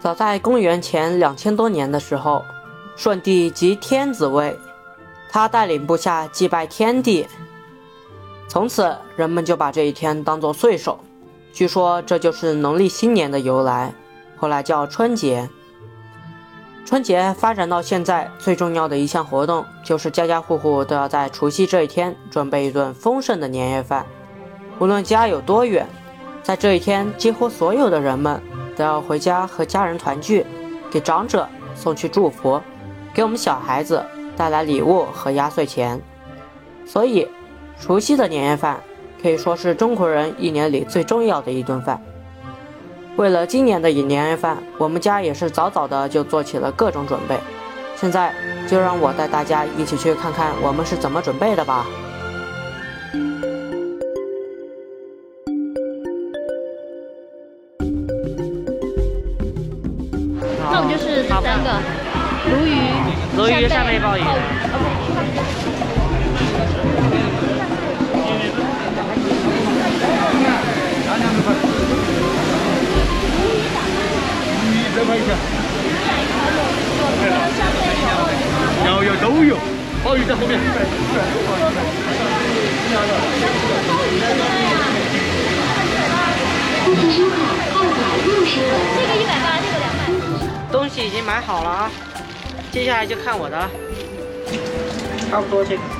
早在公元前两千多年的时候，舜帝即天子位，他带领部下祭拜天地，从此人们就把这一天当作岁首。据说这就是农历新年的由来，后来叫春节。春节发展到现在，最重要的一项活动就是家家户户都要在除夕这一天准备一顿丰盛的年夜饭。无论家有多远，在这一天，几乎所有的人们都要回家和家人团聚，给长者送去祝福，给我们小孩子带来礼物和压岁钱。所以，除夕的年夜饭可以说是中国人一年里最重要的一顿饭。为了今年的年夜饭，我们家也是早早的就做起了各种准备。现在就让我带大家一起去看看我们是怎么准备的吧。就是三个鲈鱼、鲈鱼、扇贝、鲍鱼。有有都有，鲍鱼在后面。这个一百八，这个两百。东西已经买好了啊，接下来就看我的了，差不多这个。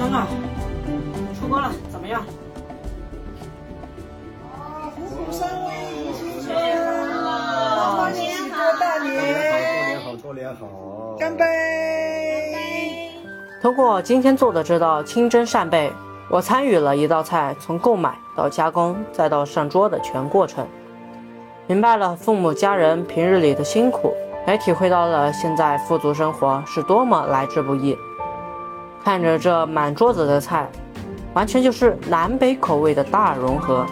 好香啊！出锅了，怎么样？喜过大年，好，过年好，干杯！通过今天做的这道清蒸扇贝，我参与了一道菜从购买到加工再到上桌的全过程，明白了父母家人平日里的辛苦，也体会到了现在富足生活是多么来之不易。看着这满桌子的菜，完全就是南北口味的大融合。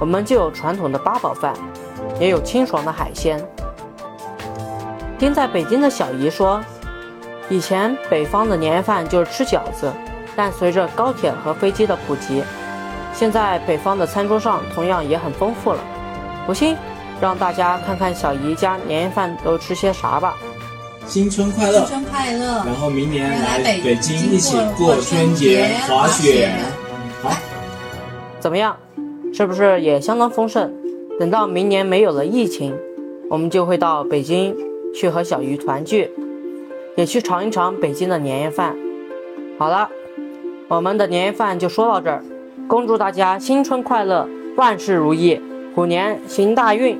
我们就有传统的八宝饭，也有清爽的海鲜。听在北京的小姨说，以前北方的年夜饭就是吃饺子，但随着高铁和飞机的普及，现在北方的餐桌上同样也很丰富了。不信，让大家看看小姨家年夜饭都吃些啥吧。新春快乐！新春快乐！然后明年来来北京一起过春节、滑雪。好，怎么样？是不是也相当丰盛？等到明年没有了疫情，我们就会到北京去和小鱼团聚，也去尝一尝北京的年夜饭。好了，我们的年夜饭就说到这儿，恭祝大家新春快乐，万事如意，虎年行大运！